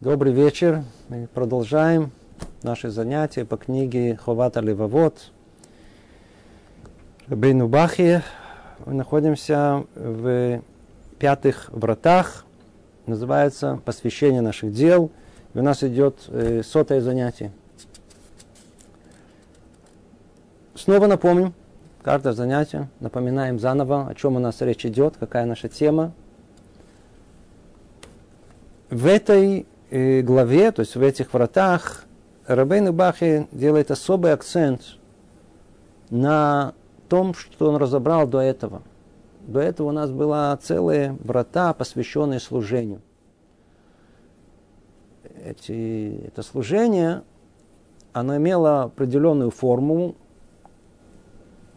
Добрый вечер. Мы продолжаем наши занятия по книге Ховата Левовод Рабейну Бахи. Мы находимся в пятых вратах. Называется «Посвящение наших дел». И у нас идет э, сотое занятие. Снова напомним, каждое занятие, напоминаем заново, о чем у нас речь идет, какая наша тема. В этой главе, то есть в этих вратах, Рабейн Бахи делает особый акцент на том, что он разобрал до этого. До этого у нас была целые врата, посвященные служению. Эти, это служение, оно имело определенную форму,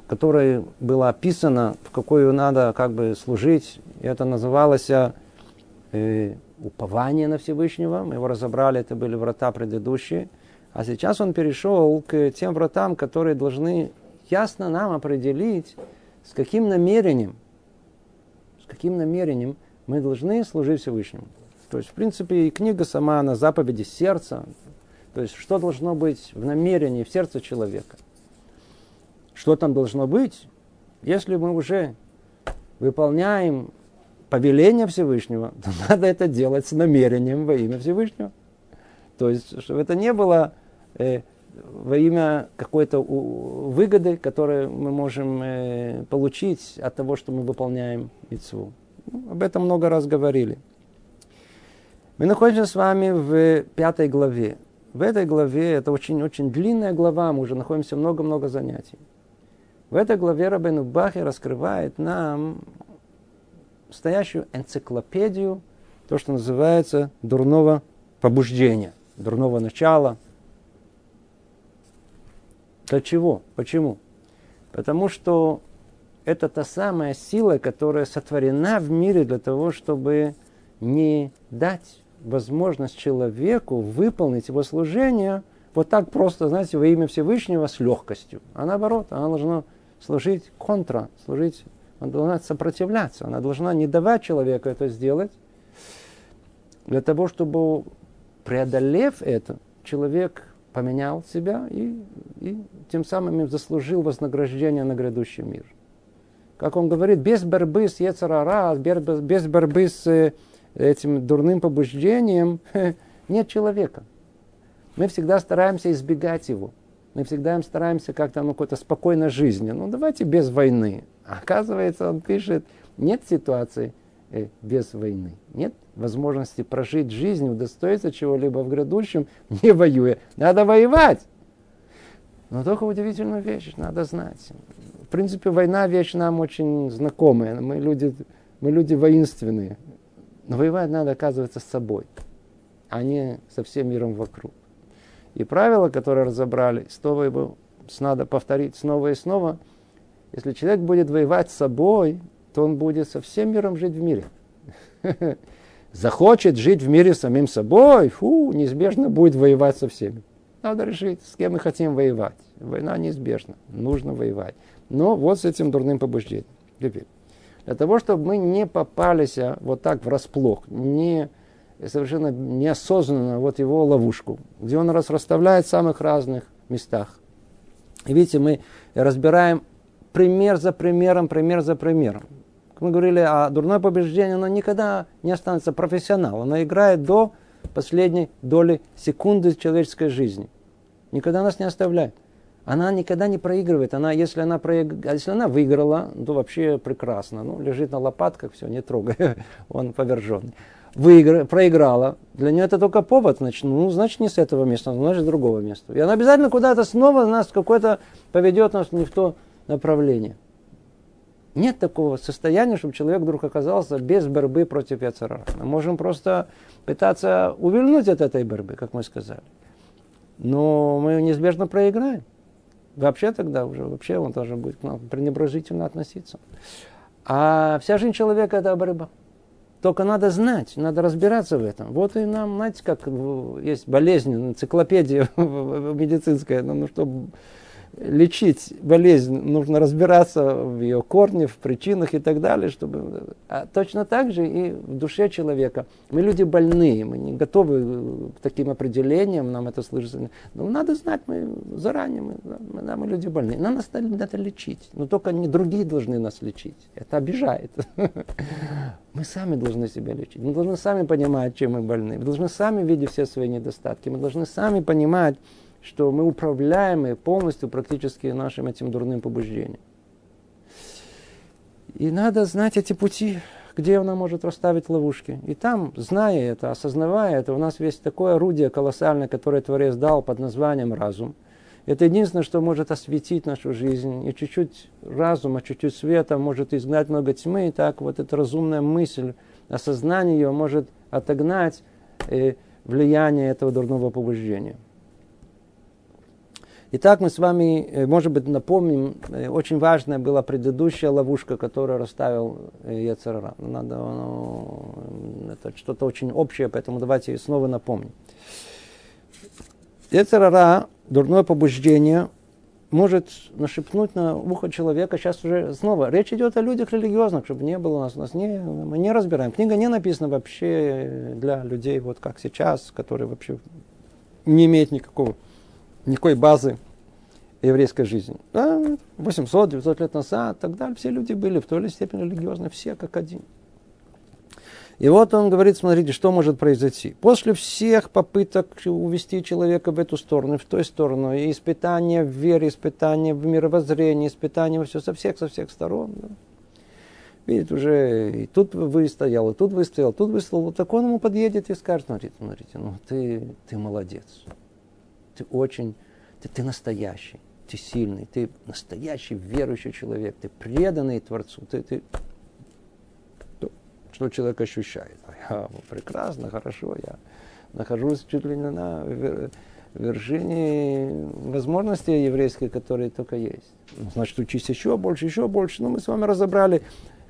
которая была описана, в какую надо как бы служить. И это называлось э, упование на Всевышнего. Мы его разобрали, это были врата предыдущие. А сейчас он перешел к тем вратам, которые должны ясно нам определить, с каким намерением, с каким намерением мы должны служить Всевышнему. То есть, в принципе, и книга сама на заповеди сердца. То есть, что должно быть в намерении, в сердце человека. Что там должно быть, если мы уже выполняем повеление Всевышнего, то надо это делать с намерением во имя Всевышнего. То есть, чтобы это не было э, во имя какой-то выгоды, которую мы можем э, получить от того, что мы выполняем митцву. Ну, об этом много раз говорили. Мы находимся с вами в пятой главе. В этой главе, это очень-очень длинная глава, мы уже находимся много-много занятий. В этой главе Рабейну Бахи раскрывает нам настоящую энциклопедию, то, что называется дурного побуждения, дурного начала – для чего? Почему? Потому что это та самая сила, которая сотворена в мире для того, чтобы не дать возможность человеку выполнить его служение вот так просто, знаете, во имя Всевышнего с легкостью. А наоборот, она должна служить контра, служить, она должна сопротивляться, она должна не давать человеку это сделать, для того, чтобы, преодолев это, человек поменял себя и, и тем самым заслужил вознаграждение на грядущий мир. Как он говорит, без борьбы с Ецарара, без борьбы с э, этим дурным побуждением нет человека. Мы всегда стараемся избегать его. Мы всегда стараемся как-то ну, какой-то спокойной жизни. Ну, давайте без войны. оказывается, он пишет, нет ситуации э, без войны. Нет возможности прожить жизнь, удостоиться чего-либо в грядущем, не воюя. Надо воевать. Но только удивительную вещь надо знать. В принципе, война вещь нам очень знакомая. Мы люди, мы люди воинственные. Но воевать надо, оказывается, с собой, а не со всем миром вокруг. И правила, которые разобрали, снова его надо повторить снова и снова. Если человек будет воевать с собой, то он будет со всем миром жить в мире. захочет жить в мире самим собой, фу, неизбежно будет воевать со всеми. Надо решить, с кем мы хотим воевать. Война неизбежна, нужно воевать. Но вот с этим дурным побуждением. Теперь, для того, чтобы мы не попались а, вот так врасплох, не совершенно неосознанно вот его ловушку, где он раз расставляет в самых разных местах. И видите, мы разбираем пример за примером, пример за примером мы говорили о дурное побеждение, оно никогда не останется профессионалом. Оно играет до последней доли секунды человеческой жизни. Никогда нас не оставляет. Она никогда не проигрывает. Она, если, она проиг... если она выиграла, то вообще прекрасно. Ну, лежит на лопатках, все, не трогай, он поверженный. Выигр... Проиграла, для нее это только повод, значит, ну, значит, не с этого места, значит, с другого места. И она обязательно куда-то снова нас какой-то поведет нас не в то направление. Нет такого состояния, чтобы человек вдруг оказался без борьбы против Яцерара. Мы можем просто пытаться увильнуть от этой борьбы, как мы сказали. Но мы неизбежно проиграем. Вообще тогда уже, вообще он тоже будет к нам пренебрежительно относиться. А вся жизнь человека – это борьба. Только надо знать, надо разбираться в этом. Вот и нам, знаете, как есть болезнь, энциклопедия медицинская, ну, ну чтобы лечить болезнь, нужно разбираться в ее корне, в причинах и так далее, чтобы... А точно так же и в душе человека. Мы люди больные, мы не готовы к таким определениям, нам это слышится. Но надо знать, мы заранее, мы, мы, мы люди больные. Нам надо, надо лечить, но только не другие должны нас лечить. Это обижает. Мы сами должны себя лечить. Мы должны сами понимать, чем мы больны. Мы должны сами видеть все свои недостатки. Мы должны сами понимать, что мы управляемы полностью практически нашим этим дурным побуждением. И надо знать эти пути, где она может расставить ловушки. И там, зная это, осознавая это, у нас есть такое орудие колоссальное, которое Творец дал под названием разум. Это единственное, что может осветить нашу жизнь. И чуть-чуть разума, чуть-чуть света может изгнать много тьмы. И так вот эта разумная мысль, осознание ее может отогнать э, влияние этого дурного побуждения. Итак, мы с вами, э, может быть, напомним, э, очень важная была предыдущая ловушка, которую расставил э, Яцерара. Надо, ну, это что-то очень общее, поэтому давайте снова напомним. Яцерара, дурное побуждение, может нашепнуть на ухо человека. Сейчас уже снова речь идет о людях религиозных, чтобы не было у нас, у нас не, мы не разбираем. Книга не написана вообще для людей, вот как сейчас, которые вообще не имеют никакого никакой базы еврейской жизни. Да, 800-900 лет назад, так далее, все люди были в той или степени религиозны, все как один. И вот он говорит, смотрите, что может произойти. После всех попыток увести человека в эту сторону, в ту сторону, и испытания в вере, испытания в мировоззрении, испытания все со всех, со всех сторон. Да. Видит, уже и тут выстоял, и тут выстоял, тут выстоял. Вот так он ему подъедет и скажет, смотрите, смотрите, ну ты, ты молодец ты очень, ты, ты настоящий, ты сильный, ты настоящий верующий человек, ты преданный Творцу, ты, ты что человек ощущает. Я, прекрасно, хорошо, я нахожусь чуть ли не на вершине возможностей еврейских, которые только есть. Ну, значит, учись еще больше, еще больше. Но мы с вами разобрали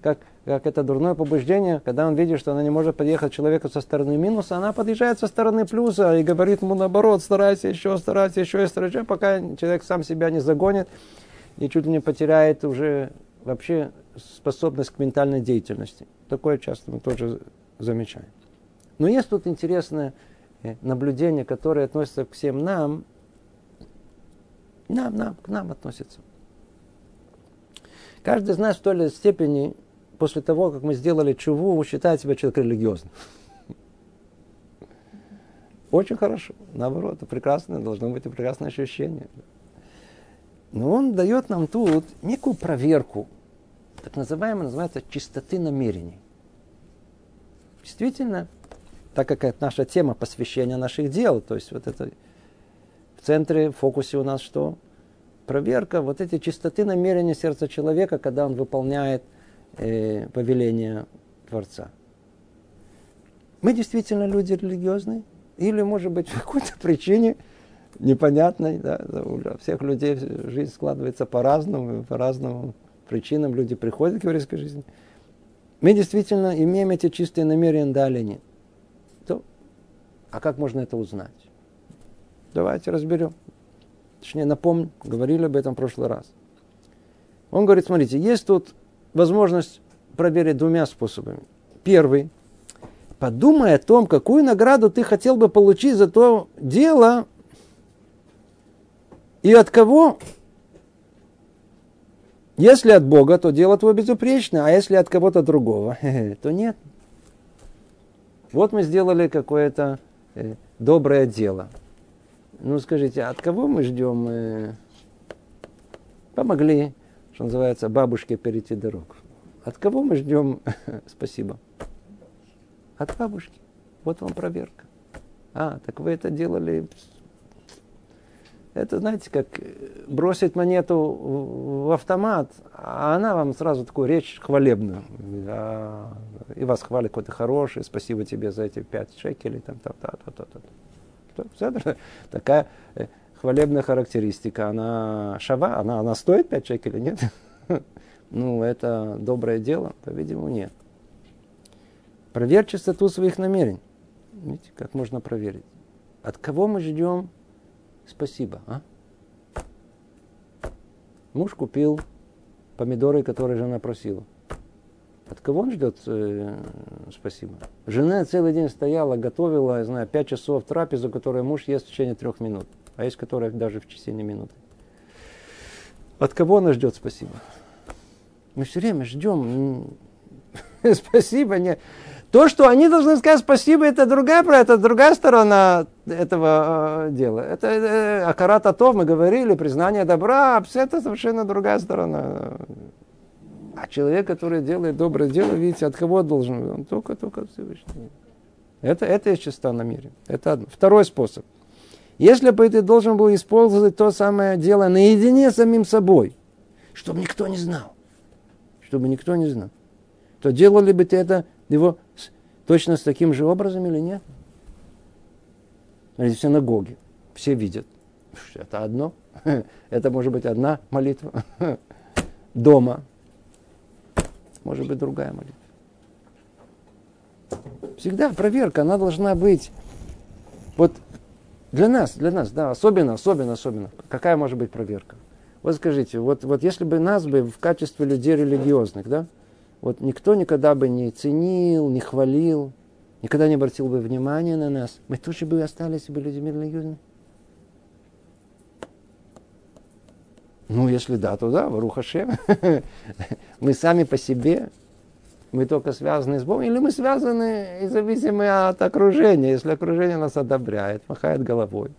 как, как это дурное побуждение, когда он видит, что она не может подъехать человеку со стороны минуса, она подъезжает со стороны плюса и говорит ему наоборот, старайся еще, старайся еще и старайся, пока человек сам себя не загонит и чуть ли не потеряет уже вообще способность к ментальной деятельности. Такое часто мы тоже замечаем. Но есть тут интересное э, наблюдение, которое относится к всем нам, нам, нам, к нам относится. Каждый из нас в той или степени после того, как мы сделали чуву, считает себя человек религиозным. Очень хорошо. Наоборот, прекрасное, должно быть и прекрасное ощущение. Но он дает нам тут некую проверку, так называемая, называется чистоты намерений. Действительно, так как это наша тема посвящения наших дел, то есть вот это в центре, в фокусе у нас что? Проверка вот эти чистоты намерения сердца человека, когда он выполняет э, повеления Творца. Мы действительно люди религиозные? Или, может быть, по какой-то причине непонятной, да, у всех людей жизнь складывается по-разному, по разным причинам люди приходят к еврейской жизни. Мы действительно имеем эти чистые намерения, да или нет. То, а как можно это узнать? Давайте разберем. Точнее, напомню, говорили об этом в прошлый раз. Он говорит, смотрите, есть тут возможность проверить двумя способами. Первый. Подумай о том, какую награду ты хотел бы получить за то дело и от кого. Если от Бога, то дело твое безупречно, а если от кого-то другого, то нет. Вот мы сделали какое-то э, доброе дело. Ну скажите, от кого мы ждем? Э, помогли что называется, бабушке перейти дорогу. От кого мы ждем спасибо? От бабушки. Вот вам проверка. А, так вы это делали... Это, знаете, как бросить монету в автомат, а она вам сразу такую речь хвалебную. А, и вас хвалит какой-то хороший, спасибо тебе за эти пять шекелей. Там, там, там, там, там, там. Такая э, хвалебная характеристика, она шава, она, она стоит 5 шекелей, нет? Ну, это доброе дело? По-видимому, нет. Проверь чистоту своих намерений. Видите, как можно проверить? От кого мы ждем спасибо, а? Муж купил помидоры, которые жена просила. От кого он ждет э, спасибо? Жена целый день стояла, готовила, я знаю, пять часов трапезу, которую муж ест в течение трех минут. А есть которые даже в течение минуты. От кого она ждет спасибо? Мы все время ждем спасибо. Не... То, что они должны сказать спасибо, это другая, это другая сторона этого э, дела. Это э, Акарат Атов, мы говорили, признание добра, это совершенно другая сторона. А человек, который делает доброе дело, видите, от кого должен? Он только, только от Всевышнего. Это, это есть чистота на мире. Это одно. Второй способ. Если бы ты должен был использовать то самое дело наедине с самим собой, чтобы никто не знал, чтобы никто не знал, то делали бы ты это его точно с таким же образом или нет? Смотрите, в синагоге все видят. Это одно. Это может быть одна молитва. Дома может быть другая молитва. Всегда проверка, она должна быть. Вот для нас, для нас, да, особенно, особенно, особенно. Какая может быть проверка? Вот скажите, вот, вот если бы нас бы в качестве людей религиозных, да, вот никто никогда бы не ценил, не хвалил, никогда не обратил бы внимания на нас, мы тоже бы остались бы людьми религиозными. Ну, если да, то да, Варуха Шем. мы сами по себе, мы только связаны с Богом, или мы связаны и зависимы от окружения. Если окружение нас одобряет, махает головой,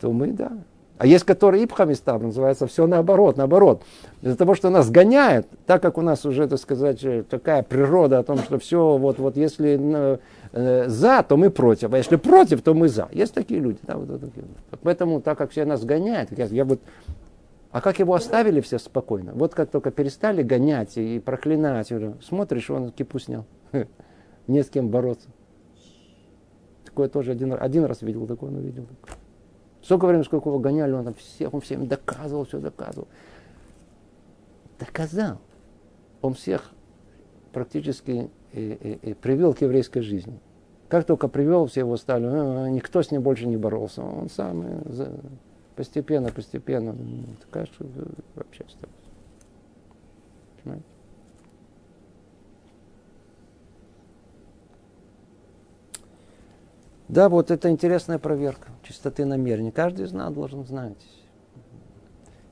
то мы, да. А есть, которые ипхами став, называется все наоборот, наоборот. Из-за того, что нас гоняет, так как у нас уже, так сказать, такая природа о том, что все, вот, вот если э, за, то мы против, а если против, то мы за. Есть такие люди. Да, вот, вот, такие. Поэтому, так как все нас гоняют, я, я вот а как его оставили все спокойно? Вот как только перестали гонять и проклинать, смотришь, он кипу снял. Не с кем бороться. Такое тоже один, один раз видел, такое он увидел. Сколько времени, сколько его гоняли, он там всех, он всем доказывал, все доказывал. Доказал. Он всех практически и, и, и привел к еврейской жизни. Как только привел, все его стали, «А, никто с ним больше не боролся. Он сам Постепенно, постепенно. Такая что вообще осталось. Понимаете? Да, вот это интересная проверка чистоты намерений. Каждый из нас должен знать.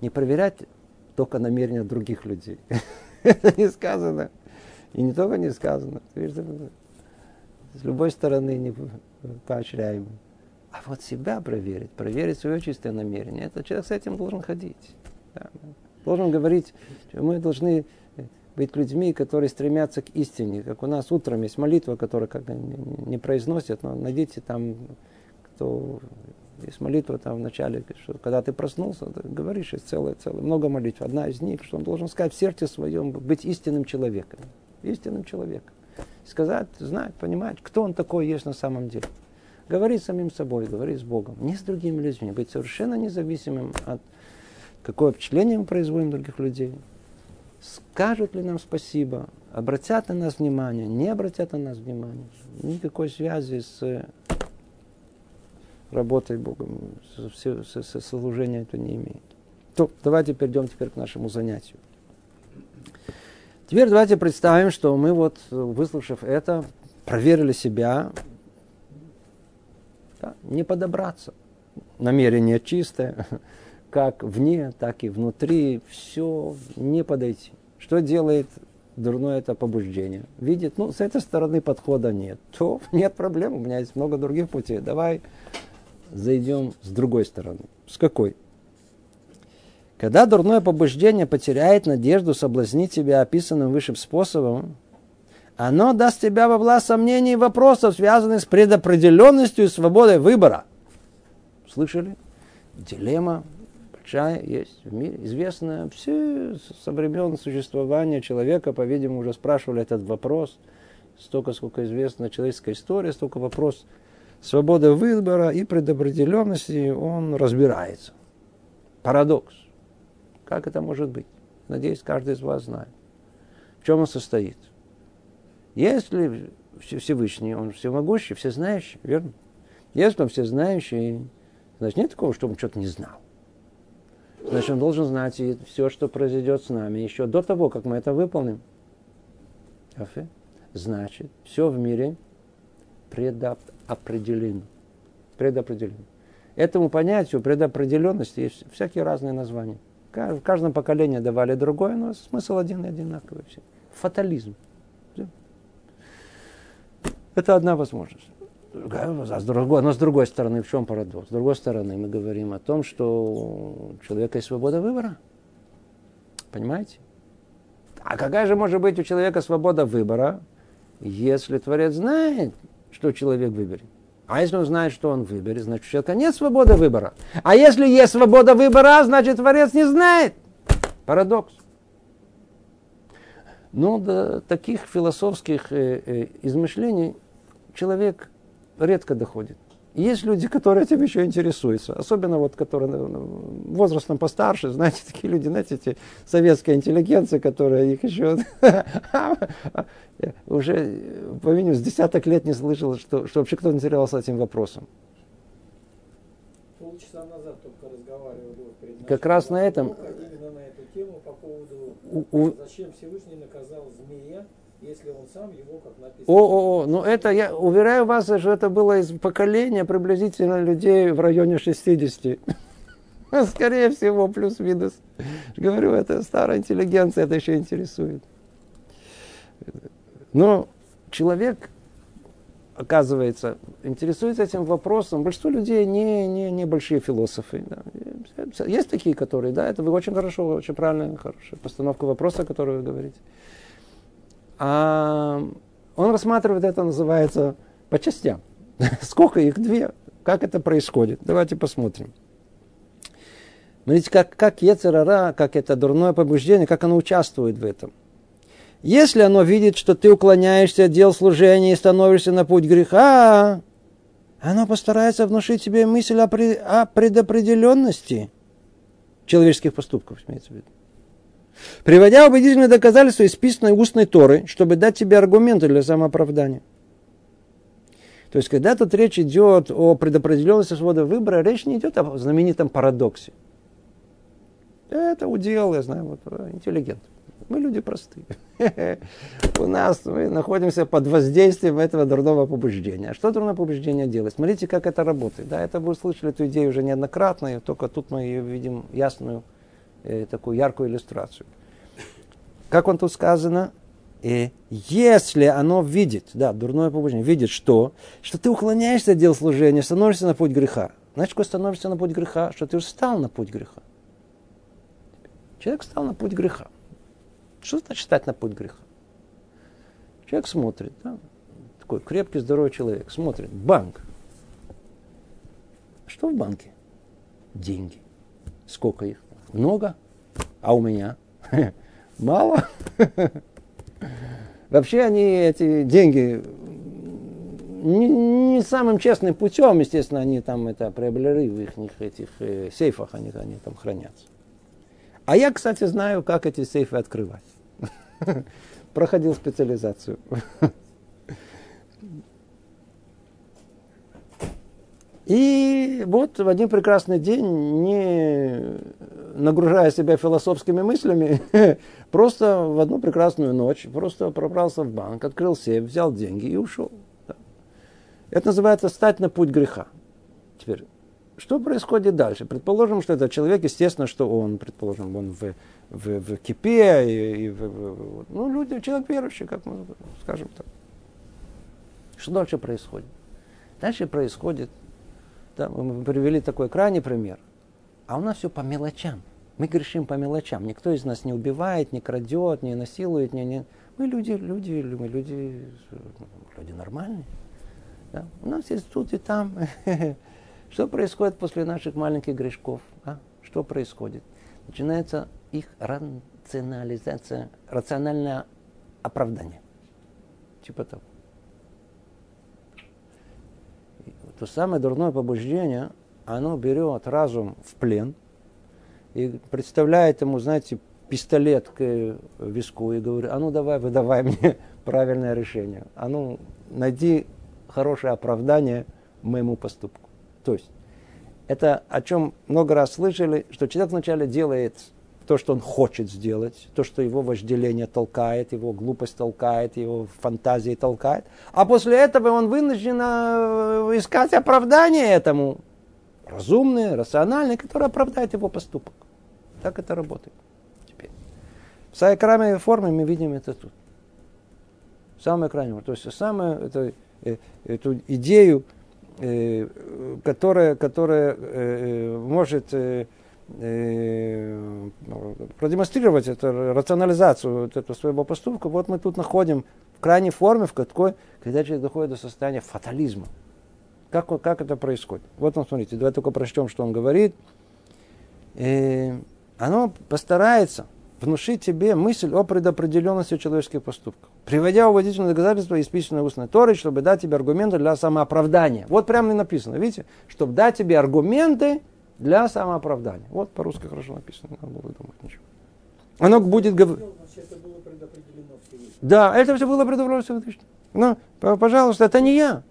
Не проверять только намерения других людей. это не сказано. И не только не сказано. С любой стороны не поощряемо. А вот себя проверить, проверить свое чистое намерение, это человек с этим должен ходить. Да. Должен говорить, что мы должны быть людьми, которые стремятся к истине. Как у нас утром есть молитва, которая как не произносят, но найдите там, кто есть молитва там в начале, что когда ты проснулся, ты говоришь, есть целое, целое, много молитв. Одна из них, что он должен сказать в сердце своем, быть истинным человеком. Истинным человеком. Сказать, знать, понимать, кто он такой есть на самом деле. Говорить с самим собой, говорить с Богом, не с другими людьми, быть совершенно независимым от какое впечатление мы производим других людей. Скажут ли нам спасибо, обратят на нас внимание, не обратят на нас внимание. Никакой связи с работой Богом, с, с, с, служением это не имеет. То, давайте перейдем теперь к нашему занятию. Теперь давайте представим, что мы вот, выслушав это, проверили себя, не подобраться. Намерение чистое, как вне, так и внутри, все не подойти. Что делает дурное это побуждение? Видит, ну, с этой стороны подхода нет. То нет проблем, у меня есть много других путей. Давай зайдем с другой стороны. С какой? Когда дурное побуждение потеряет надежду соблазнить тебя описанным выше способом, оно даст тебя во власть сомнений и вопросов, связанных с предопределенностью и свободой выбора. Слышали? Дилемма большая есть в мире, известная. Все со времен существования человека, по-видимому, уже спрашивали этот вопрос. Столько, сколько известна человеческая история, столько вопрос свободы выбора и предопределенности, он разбирается. Парадокс. Как это может быть? Надеюсь, каждый из вас знает. В чем он состоит? Если Всевышний, он всемогущий, всезнающий, верно? Если он всезнающий, значит нет такого, что он что-то не знал. Значит, он должен знать и все, что произойдет с нами, еще до того, как мы это выполним. Значит, все в мире предопределено. Предопределено. Этому понятию предопределенности есть всякие разные названия. В каждом поколении давали другое, но смысл один и одинаковый. Все. Фатализм. Это одна возможность. А с другой, но с другой стороны, в чем парадокс? С другой стороны, мы говорим о том, что у человека есть свобода выбора. Понимаете? А какая же может быть у человека свобода выбора, если Творец знает, что человек выберет? А если он знает, что он выберет, значит, у человека нет свободы выбора. А если есть свобода выбора, значит, Творец не знает. Парадокс. Но до таких философских э, э, измышлений человек редко доходит. Есть люди, которые этим еще интересуются, особенно вот, которые ну, ну, возрастом постарше, знаете, такие люди, знаете, эти советская интеллигенция, которая их еще уже, по-видимому, с десяток лет не слышал, что, что вообще кто-то интересовался этим вопросом. Полчаса назад только разговаривали перед Как раз на этом. Именно на эту тему по поводу, у... зачем Всевышний наказал змея, если он сам его, как написано. О, о, о, ну это, я уверяю вас, что это было из поколения приблизительно людей в районе 60. Скорее всего, плюс-минус. Говорю, это старая интеллигенция, это еще интересует. Но человек, оказывается, интересуется этим вопросом. Большинство людей не, не, не большие философы. Да. Есть такие, которые, да, это вы очень хорошо, очень правильная, хорошая постановка вопроса, которую вы говорите. А он рассматривает это, называется, по частям. Сколько их? Две. Как это происходит? Давайте посмотрим. Смотрите, как, как Ецерара, как это дурное побуждение, как оно участвует в этом. Если оно видит, что ты уклоняешься от дел служения и становишься на путь греха, оно постарается внушить тебе мысль о, пред, о предопределенности человеческих поступков, имеется в виду приводя убедительные доказательства из писанной устной Торы, чтобы дать тебе аргументы для самооправдания. То есть, когда тут речь идет о предопределенности свободы выбора, речь не идет о знаменитом парадоксе. Это удел, я знаю, вот, интеллигент. Мы люди простые. У нас мы находимся под воздействием этого дурного побуждения. А что дурное побуждение делает? Смотрите, как это работает. Да, это вы слышали эту идею уже неоднократно, только тут мы ее видим ясную э, такую яркую иллюстрацию. Как он тут сказано? И если оно видит, да, дурное побуждение, видит что? Что ты уклоняешься от дел служения, становишься на путь греха. Значит, когда становишься на путь греха, что ты уже стал на путь греха. Человек стал на путь греха. Что значит стать на путь греха? Человек смотрит, да, такой крепкий, здоровый человек, смотрит, банк. Что в банке? Деньги. Сколько их? Много? А у меня? Мало? Вообще они эти деньги не, не самым честным путем, естественно, они там это приобрели в их этих э, сейфах, они, они там хранятся. А я, кстати, знаю, как эти сейфы открывать. Проходил специализацию. И вот в один прекрасный день, не нагружая себя философскими мыслями, просто в одну прекрасную ночь просто пробрался в банк, открыл сейф, взял деньги и ушел. Это называется стать на путь греха. Теперь, что происходит дальше? Предположим, что этот человек, естественно, что он, предположим, он в, в, в кипе, и, и в, в, ну, люди, человек верующий, как мы скажем так. Что дальше происходит? Дальше происходит да, мы привели такой крайний пример. А у нас все по мелочам. Мы грешим по мелочам. Никто из нас не убивает, не крадет, не насилует. Не, не... Мы люди, люди, мы люди, люди нормальные. Да? У нас есть тут и там. Что происходит после наших маленьких грешков? А? Что происходит? Начинается их рационализация, рациональное оправдание. Типа того. то самое дурное побуждение, оно берет разум в плен и представляет ему, знаете, пистолет к виску и говорит, а ну давай, выдавай мне правильное решение. А ну найди хорошее оправдание моему поступку. То есть Это о чем много раз слышали, что человек вначале делает то, что он хочет сделать, то, что его вожделение толкает, его глупость толкает, его фантазии толкает. А после этого он вынужден э, искать оправдание этому. Разумное, рациональное, которое оправдает его поступок. Так это работает. Теперь. В саякрамовой форме мы видим это тут. Самое крайнее. То есть самое, это, э, эту идею, э, которая, которая может э, продемонстрировать эту рационализацию вот этого своего поступка, вот мы тут находим в крайней форме, в какой, когда человек доходит до состояния фатализма. Как, как это происходит? Вот он, смотрите, давайте только прочтем, что он говорит. Э, оно постарается внушить тебе мысль о предопределенности человеческих поступков, приводя убедительные доказательства из письменной устной Торы, чтобы дать тебе аргументы для самооправдания. Вот прямо и написано, видите, чтобы дать тебе аргументы для самооправдания. Вот по-русски хорошо написано, не надо было думать ничего. Оно будет говорить. Да, это все было предопределено Всевышним. Ну, пожалуйста, это не я.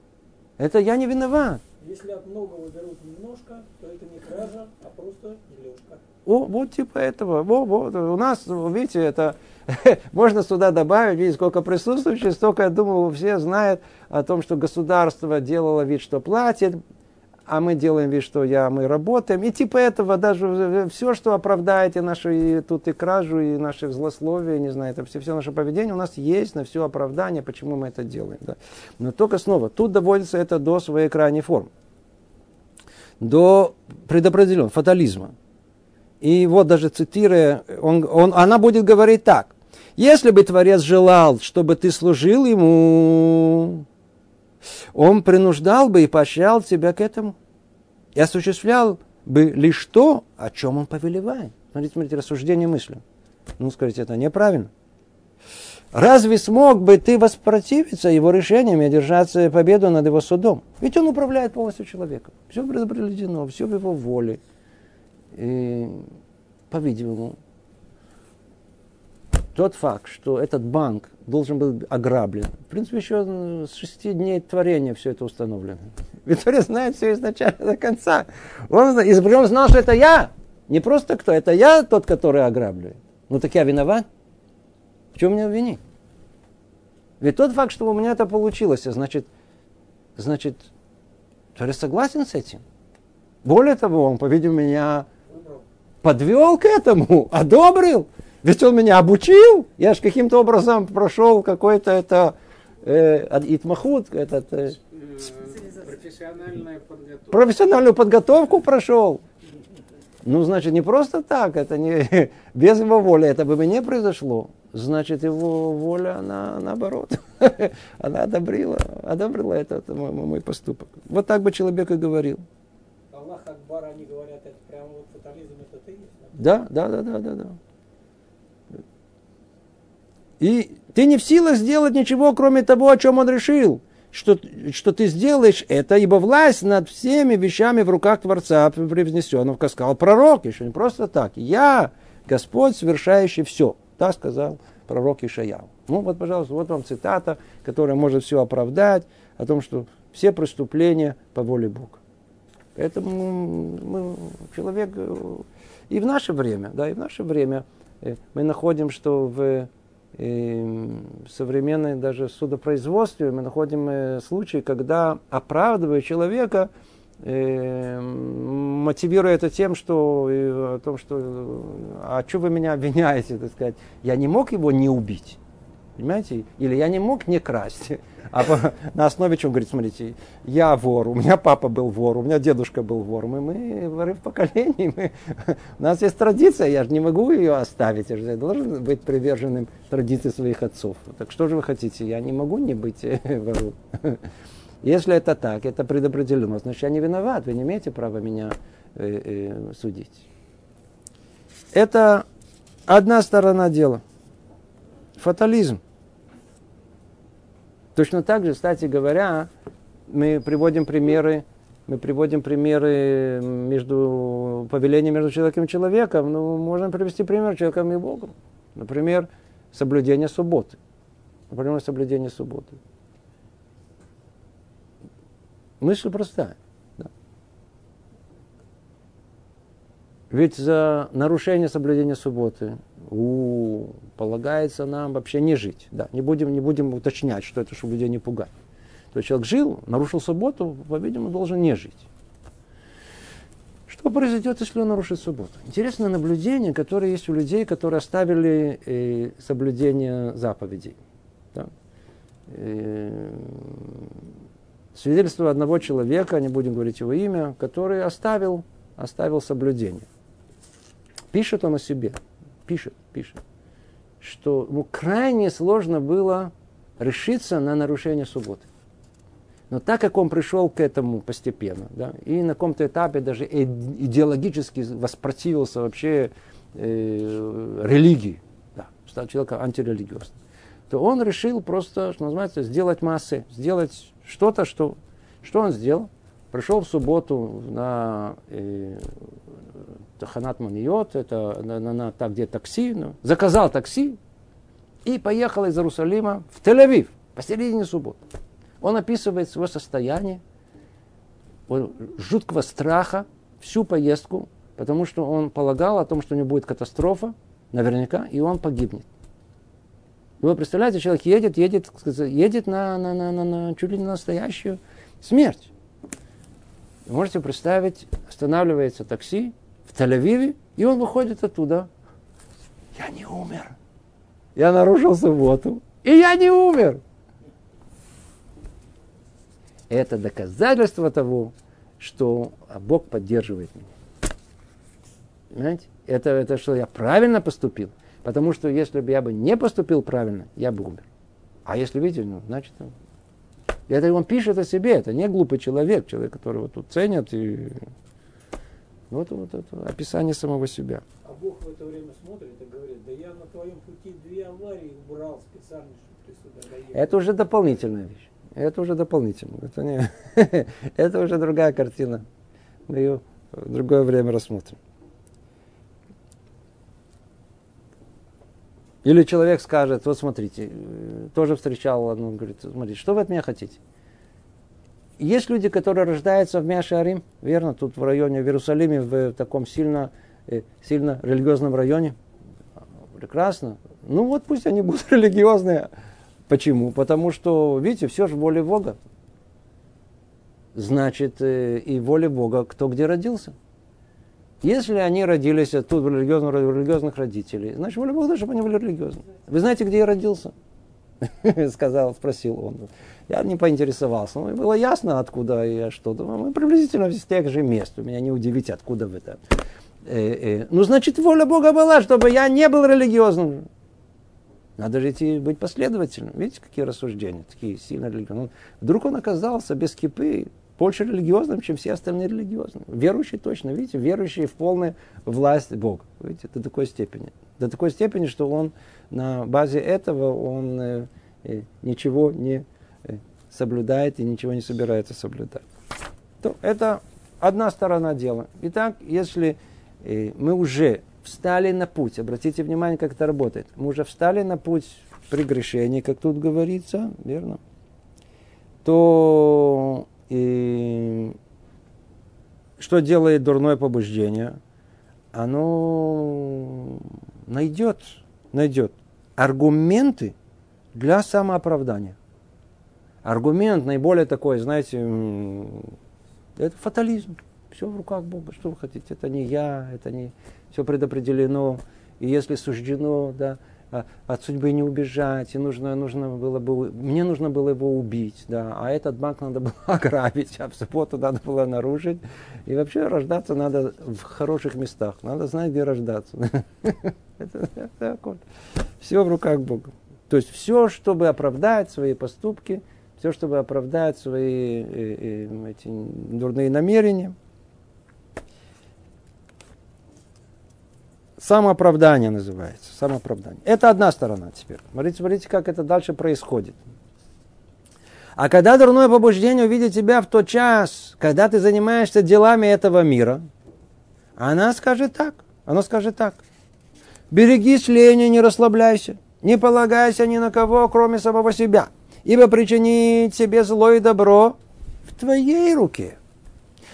Это я не виноват. Если от многого берут немножко, то это не кража, а просто дележка. О, вот типа этого. Во, вот. У нас, видите, это можно сюда добавить, видите, сколько присутствующих, столько, я думаю, все знают о том, что государство делало вид, что платит, а мы делаем вид, что я, мы работаем. И типа этого даже все, что оправдает и нашу и тут и кражу, и наших злословия, не знаю, это все, все наше поведение у нас есть на все оправдание, почему мы это делаем. Да. Но только снова, тут доводится это до своей крайней формы. До предопределенного фатализма. И вот даже цитируя, он, он, она будет говорить так. Если бы Творец желал, чтобы ты служил ему, он принуждал бы и поощрял тебя к этому. И осуществлял бы лишь то, о чем он повелевает. Смотрите, смотрите, рассуждение мысли. Ну, скажите, это неправильно. Разве смог бы ты воспротивиться его решениям и одержаться победу над его судом? Ведь он управляет полностью человеком. Все предопределено, все в его воле. И, по-видимому, тот факт, что этот банк должен был ограблен, в принципе, еще с шести дней творения все это установлено. Ведь Творец знает все изначально до конца. Он, он знал, что это я, не просто кто, это я тот, который ограбливает. Ну так я виноват? В чем меня винить? Ведь тот факт, что у меня это получилось, значит, значит, Творец согласен с этим. Более того, он, по-видимому, меня подвел к этому, одобрил. Ведь он меня обучил, я же каким-то образом прошел какой-то это э, итмахут, этот, э, подготовка. профессиональную подготовку прошел. Ну, значит, не просто так, это не без его воли, это бы не произошло. Значит, его воля, она наоборот, она одобрила, одобрила этот мой, мой поступок. Вот так бы человек и говорил. Аллах Акбар, они говорят, это прямо вот фатализм, это ты? Да, да, да, да, да, да. И ты не в силах сделать ничего, кроме того, о чем он решил. Что, что ты сделаешь это, ибо власть над всеми вещами в руках Творца превзнесенного, как сказал пророк, еще не просто так. Я, Господь, совершающий все. Так сказал пророк Ишаял. Ну вот, пожалуйста, вот вам цитата, которая может все оправдать, о том, что все преступления по воле Бога. Поэтому мы, человек и в наше время, да, и в наше время э, мы находим, что в и современной даже судопроизводстве мы находим э, случаи, когда оправдывая человека, э, мотивируя это тем, что, э, о том, что а что вы меня обвиняете, так сказать, я не мог его не убить. Понимаете? Или я не мог не красть. А по, на основе чего говорит, смотрите, я вор, у меня папа был вор, у меня дедушка был вор, мы, мы воры в поколении, мы, у нас есть традиция, я же не могу ее оставить, я же должен быть приверженным традиции своих отцов. Так что же вы хотите, я не могу не быть э, вором. Если это так, это предопределено, значит я не виноват, вы не имеете права меня э, э, судить. Это одна сторона дела. Фатализм. Точно так же, кстати говоря, мы приводим примеры, мы приводим примеры между повелением между человеком и человеком. Ну, можно привести пример человеком и Богом. Например, соблюдение субботы. Например, соблюдение субботы. Мысль простая. Да. Ведь за нарушение соблюдения субботы у, полагается нам вообще не жить. Да, не будем, не будем уточнять, что это, чтобы людей не пугать. То есть человек жил, нарушил субботу, по-видимому, должен не жить. Что произойдет, если он нарушит субботу? Интересное наблюдение, которое есть у людей, которые оставили э, соблюдение заповедей. Да? Э, свидетельство одного человека, не будем говорить его имя, который оставил, оставил соблюдение. Пишет он о себе, пишет, пишет, что ему крайне сложно было решиться на нарушение субботы. Но так как он пришел к этому постепенно, да, и на каком-то этапе даже идеологически воспротивился вообще э, религии, да, стал человеком антирелигиозным, то он решил просто, что называется, сделать массы, сделать что-то, что, что он сделал. Пришел в субботу на э, Таханат Маниот, это на, на, на, так, где такси, ну, заказал такси и поехал из Иерусалима в Тель-Авив посередине субботы. Он описывает свое состояние жуткого страха всю поездку, потому что он полагал о том, что у него будет катастрофа, наверняка, и он погибнет. Вы представляете, человек едет, едет, едет на, на, на, на, на чуть ли не настоящую смерть. Можете представить, останавливается такси в Тель-Авиве, и он выходит оттуда. Я не умер. Я нарушил субботу. И я не умер. Это доказательство того, что Бог поддерживает меня. Понимаете? Это, это что я правильно поступил. Потому что если бы я бы не поступил правильно, я бы умер. А если видите, ну, значит, это он пишет о себе, это не глупый человек, человек, которого тут ценят. И... Вот, вот это описание самого себя. А Бог в это время смотрит и говорит, да я на твоем пути две аварии убрал специально, чтобы ты сюда доехал. Это уже дополнительная вещь. Это уже дополнительно. Это, не... это уже другая картина. Мы ее в другое время рассмотрим. Или человек скажет, вот смотрите, э, тоже встречал, он говорит, смотрите, что вы от меня хотите? Есть люди, которые рождаются в Мяшарим, верно, тут в районе, в Иерусалиме, в таком сильно, э, сильно религиозном районе. Прекрасно. Ну вот пусть они будут религиозные. Почему? Потому что, видите, все же воля Бога. Значит, э, и воля Бога, кто где родился. Если они родились тут в религиозных, религиозных родителей, значит, воля Бога, чтобы они были религиозны. Вы знаете, где я родился? Сказал, спросил он. Я не поинтересовался. Ну, было ясно, откуда я что. Думаю, мы приблизительно из тех же мест. Вы меня не удивите, откуда вы это. Э. Ну, значит, воля Бога была, чтобы я не был религиозным. Надо же идти быть последовательным. Видите, какие рассуждения, такие сильно религиозные. Ну, вдруг он оказался без кипы, больше религиозным, чем все остальные религиозные. Верующий точно, видите, верующий в полную власть Бога. Видите, до такой степени. До такой степени, что он на базе этого он э, э, ничего не э, соблюдает и ничего не собирается соблюдать. То это одна сторона дела. Итак, если э, мы уже встали на путь, обратите внимание, как это работает, мы уже встали на путь прегрешения, как тут говорится, верно, то и что делает дурное побуждение? Оно найдет, найдет аргументы для самооправдания. Аргумент наиболее такой, знаете, это фатализм. Все в руках Бога. Что вы хотите? Это не я, это не все предопределено. И если суждено, да, от судьбы не убежать, и нужно, нужно было бы, мне нужно было его убить, да, а этот банк надо было ограбить, а в субботу надо было нарушить. И вообще рождаться надо в хороших местах, надо знать, где рождаться. Все в руках Бога. То есть все, чтобы оправдать свои поступки, все, чтобы оправдать свои э, э, эти дурные намерения – Самооправдание называется. Самооправдание. Это одна сторона теперь. Смотрите, смотрите, как это дальше происходит. А когда дурное побуждение увидит тебя в тот час, когда ты занимаешься делами этого мира, она скажет так. Она скажет так. Берегись лени, не расслабляйся. Не полагайся ни на кого, кроме самого себя. Ибо причинить себе зло и добро в твоей руке.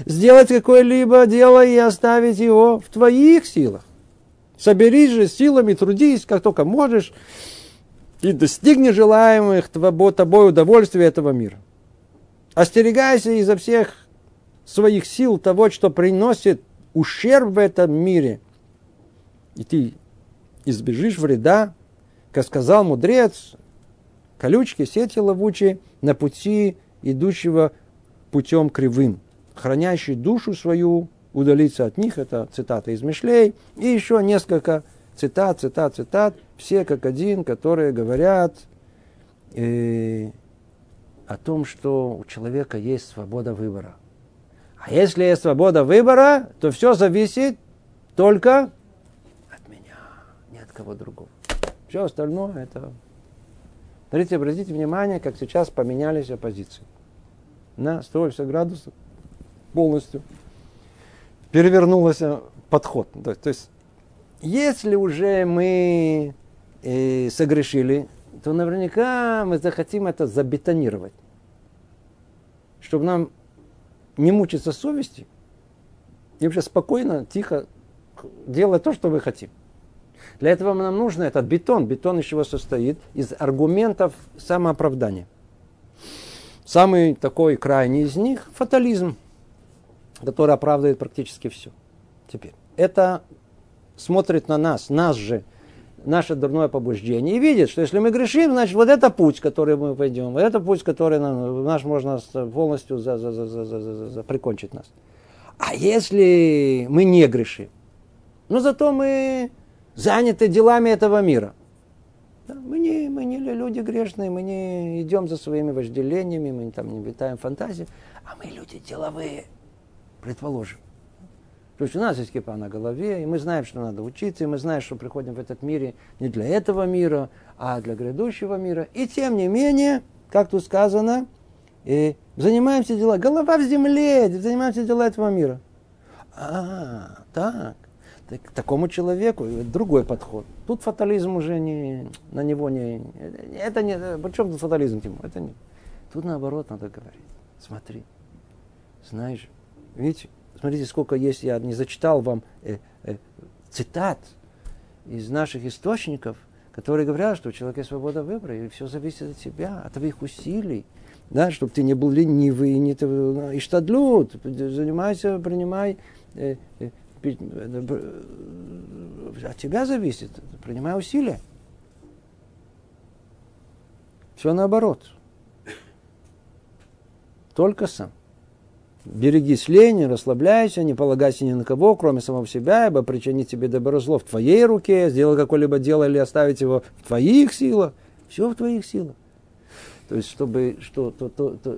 сделать какое-либо дело и оставить его в твоих силах. Соберись же силами, трудись, как только можешь, и достигни желаемых тобой удовольствия этого мира. Остерегайся изо всех своих сил того, что приносит ущерб в этом мире. И ты избежишь вреда, как сказал мудрец, колючки, сети ловучие на пути идущего путем кривым, хранящий душу свою, удалиться от них, это цитата из Мишлей, и еще несколько цитат, цитат, цитат, все как один, которые говорят э, о том, что у человека есть свобода выбора. А если есть свобода выбора, то все зависит только от меня, не от кого другого. Все остальное это... Смотрите, обратите внимание, как сейчас поменялись оппозиции. На 180 градусов полностью перевернулся подход. То, то есть, если уже мы э, согрешили, то наверняка мы захотим это забетонировать. Чтобы нам не мучиться совести и вообще спокойно, тихо делать то, что вы хотим. Для этого нам нужно этот бетон. Бетон из чего состоит? Из аргументов самооправдания. Самый такой крайний из них – фатализм, который оправдывает практически все. Теперь, это смотрит на нас, нас же, наше дурное побуждение, и видит, что если мы грешим, значит, вот это путь, который мы пойдем, вот это путь, который нам, наш можно полностью за, за, за, за, за, за, за, прикончить нас. А если мы не грешим, но зато мы заняты делами этого мира. Мы, не, мы не люди грешные, мы не идем за своими вожделениями, мы там не витаем фантазии, а мы люди деловые, предположим. То есть у нас есть кипа на голове, и мы знаем, что надо учиться, и мы знаем, что приходим в этот мир не для этого мира, а для грядущего мира. И тем не менее, как тут сказано, и занимаемся делами. Голова в земле, занимаемся делами этого мира. А, так. так. Такому человеку другой подход. Тут фатализм уже не, на него не... Это не... Причем тут фатализм к Это не... Тут наоборот надо говорить. Смотри. Знаешь, видите, Смотрите, сколько есть, я не зачитал вам э, э, цитат из наших источников, которые говорят, что у человека есть свобода выбора, и все зависит от тебя, от твоих усилий. Да, чтобы ты не был ленивый, не и штадлют, занимайся, принимай, э, э, э, от тебя зависит, принимай усилия. Все наоборот. Только сам. Берегись лени, расслабляйся, не полагайся ни на кого, кроме самого себя, ибо причинить тебе добро зло в твоей руке, сделать какое-либо дело или оставить его в твоих силах. Все в твоих силах. То есть, чтобы что, то, то, то,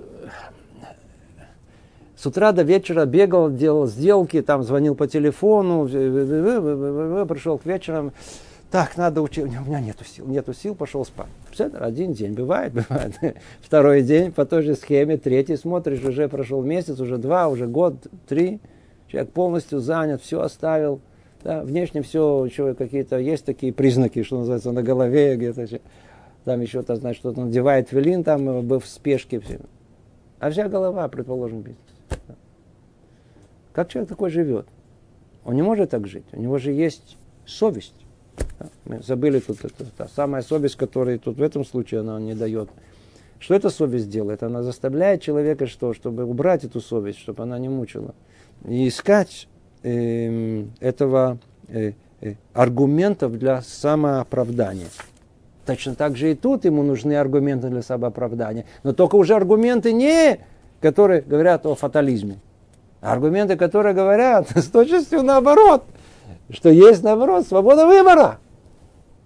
с утра до вечера бегал, делал сделки, там звонил по телефону, пришел к вечерам, так, надо учить. У меня нету сил, нету сил, пошел спать. Один день, бывает, бывает. Второй день по той же схеме, третий смотришь, уже прошел месяц, уже два, уже год, три. Человек полностью занят, все оставил. Да, внешне все, еще какие-то есть такие признаки, что называется, на голове где-то. Там еще, то, значит, что-то надевает велин, там э, был в спешке. Все. А вся голова, предположим, бизнес. Как человек такой живет? Он не может так жить. У него же есть совесть. Мы забыли тут это, та самая совесть, которая тут в этом случае она не дает. Что эта совесть делает? Она заставляет человека что? Чтобы убрать эту совесть, чтобы она не мучила. И искать э, этого э, э, аргументов для самооправдания. Точно так же и тут ему нужны аргументы для самооправдания. Но только уже аргументы не, которые говорят о фатализме. А аргументы, которые говорят с точностью наоборот – что есть, наоборот, свобода выбора.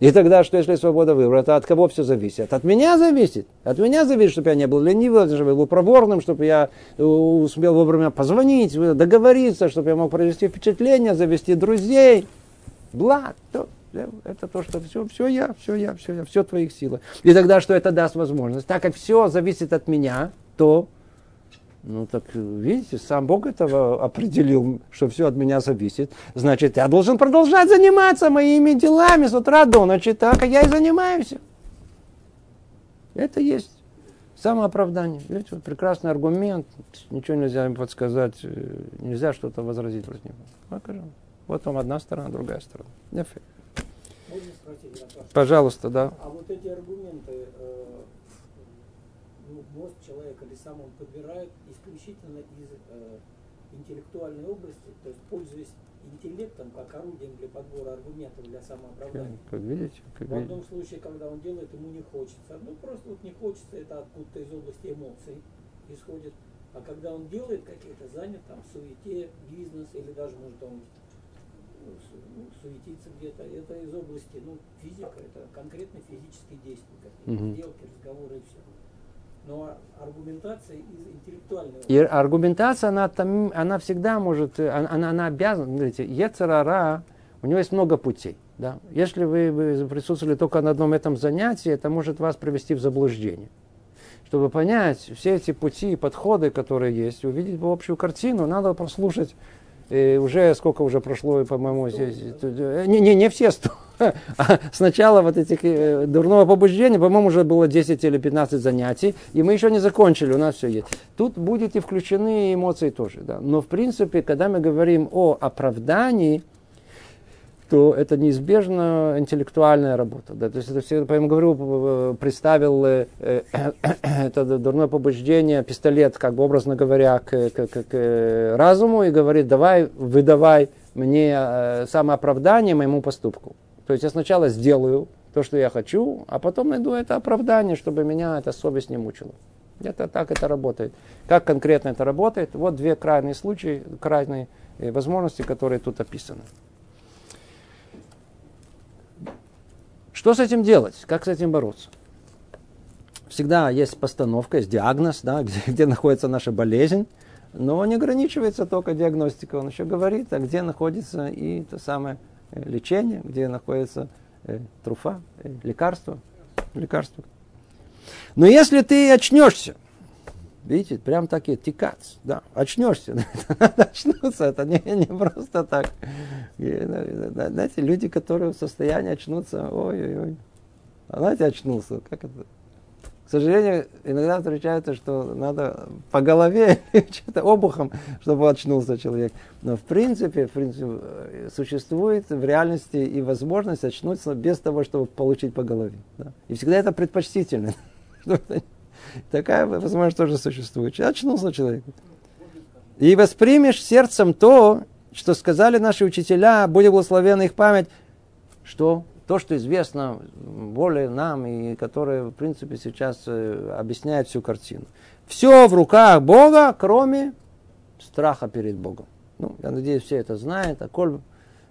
И тогда, что если свобода выбора, это от кого все зависит? От меня зависит. От меня зависит, чтобы я не был ленивым, чтобы я был проворным, чтобы я э, успел вовремя позвонить, договориться, чтобы я мог провести впечатление, завести друзей. Благ. Это то, что все, все я, все я, все я, все твоих силах. И тогда что это даст возможность? Так как все зависит от меня, то ну так, видите, сам Бог этого определил, что все от меня зависит. Значит, я должен продолжать заниматься моими делами с утра до ночи, так, как я и занимаюсь. Это есть Самооправдание. Видите, вот прекрасный аргумент, ничего нельзя им подсказать, э, нельзя что-то возразить против него. Вот вам одна сторона, другая сторона. Нефиг. Пожалуйста, да. А вот эти аргументы, мозг человека или сам он подбирает исключительно из э, интеллектуальной области, то есть пользуясь интеллектом как орудием для подбора аргументов для самооправдания. Как видите, как В одном случае, когда он делает, ему не хочется. Ну, просто вот не хочется, это откуда-то из области эмоций исходит. А когда он делает какие-то, занят там в суете, бизнес, или даже, может, он ну, ну суетится где-то, это из области, ну, физика, это конкретно физические действия, какие-то угу. сделки, разговоры и все. Но аргументация из интеллектуальной И аргументация, она, там, она всегда может, она, она обязана, смотрите, Ецарара, у него есть много путей. Да? Если вы, вы присутствовали только на одном этом занятии, это может вас привести в заблуждение. Чтобы понять все эти пути и подходы, которые есть, увидеть общую картину, надо прослушать и уже сколько уже прошло, по-моему, не, не, не все сто. А сначала вот этих э, дурного побуждения, по-моему, уже было 10 или 15 занятий, и мы еще не закончили, у нас все есть. Тут будете включены эмоции тоже, да. Но в принципе, когда мы говорим о оправдании, то это неизбежно интеллектуальная работа. Да? То есть это все, я говорю, представил э, э, это дурное побуждение, пистолет, как бы образно говоря, к, к, к, к разуму и говорит, давай, выдавай мне э, самооправдание моему поступку. То есть я сначала сделаю то, что я хочу, а потом найду это оправдание, чтобы меня эта совесть не мучила. Это так это работает. Как конкретно это работает? Вот две крайние случаи, крайние э, возможности, которые тут описаны. Что с этим делать? Как с этим бороться? Всегда есть постановка, есть диагноз, да, где, где находится наша болезнь, но не ограничивается только диагностикой. Он еще говорит, а где находится и то самое лечение, где находится э, труфа, э, лекарство. лекарство. Но если ты очнешься, Видите, прям такие тикац, да, очнешься, надо очнуться, это не, не просто так. знаете, люди, которые в состоянии очнуться, ой-ой-ой, а знаете, очнулся, как это? К сожалению, иногда встречается, что надо по голове, что-то обухом, чтобы очнулся человек. Но в принципе, в принципе, существует в реальности и возможность очнуться без того, чтобы получить по голове. Да? И всегда это предпочтительно. Такая возможность тоже существует. Очнулся человек. И воспримешь сердцем то, что сказали наши учителя, будет благословена их память, что то, что известно более нам и которое, в принципе, сейчас э, объясняет всю картину. Все в руках Бога, кроме страха перед Богом. Ну, я надеюсь, все это знают. А коль